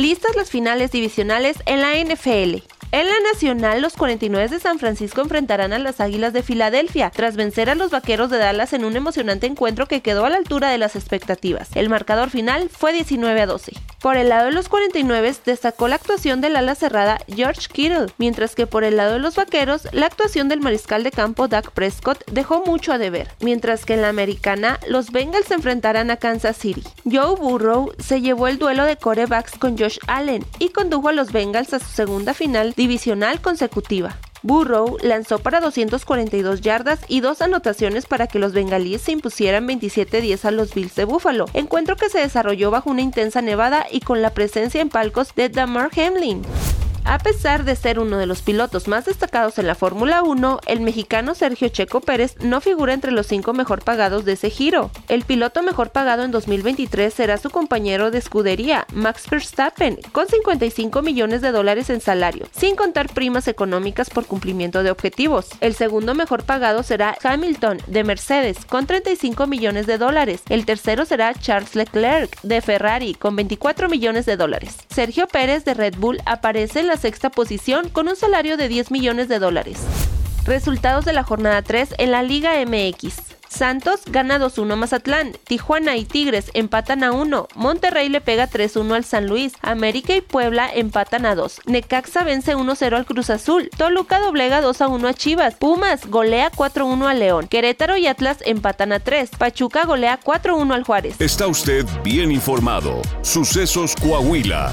Listas las finales divisionales en la NFL. En la Nacional, los 49 de San Francisco enfrentarán a las Águilas de Filadelfia, tras vencer a los Vaqueros de Dallas en un emocionante encuentro que quedó a la altura de las expectativas. El marcador final fue 19 a 12. Por el lado de los 49 destacó la actuación del ala cerrada George Kittle, mientras que por el lado de los Vaqueros, la actuación del mariscal de campo Dak Prescott dejó mucho a deber, mientras que en la americana, los Bengals se enfrentarán a Kansas City. Joe Burrow se llevó el duelo de corebacks con Josh Allen y condujo a los Bengals a su segunda final divisional consecutiva. Burrow lanzó para 242 yardas y dos anotaciones para que los bengalíes se impusieran 27-10 a los Bills de Buffalo, encuentro que se desarrolló bajo una intensa nevada y con la presencia en palcos de Damar Hamlin. A pesar de ser uno de los pilotos más destacados en la Fórmula 1, el mexicano Sergio Checo Pérez no figura entre los cinco mejor pagados de ese giro. El piloto mejor pagado en 2023 será su compañero de escudería, Max Verstappen, con 55 millones de dólares en salario, sin contar primas económicas por cumplimiento de objetivos. El segundo mejor pagado será Hamilton, de Mercedes, con 35 millones de dólares. El tercero será Charles Leclerc, de Ferrari, con 24 millones de dólares. Sergio Pérez, de Red Bull, aparece en la sexta posición con un salario de 10 millones de dólares. Resultados de la jornada 3 en la Liga MX. Santos gana 2-1 a Mazatlán, Tijuana y Tigres empatan a 1, Monterrey le pega 3-1 al San Luis, América y Puebla empatan a 2, Necaxa vence 1-0 al Cruz Azul, Toluca doblega 2-1 a Chivas, Pumas golea 4-1 a León, Querétaro y Atlas empatan a 3, Pachuca golea 4-1 al Juárez. Está usted bien informado. Sucesos Coahuila.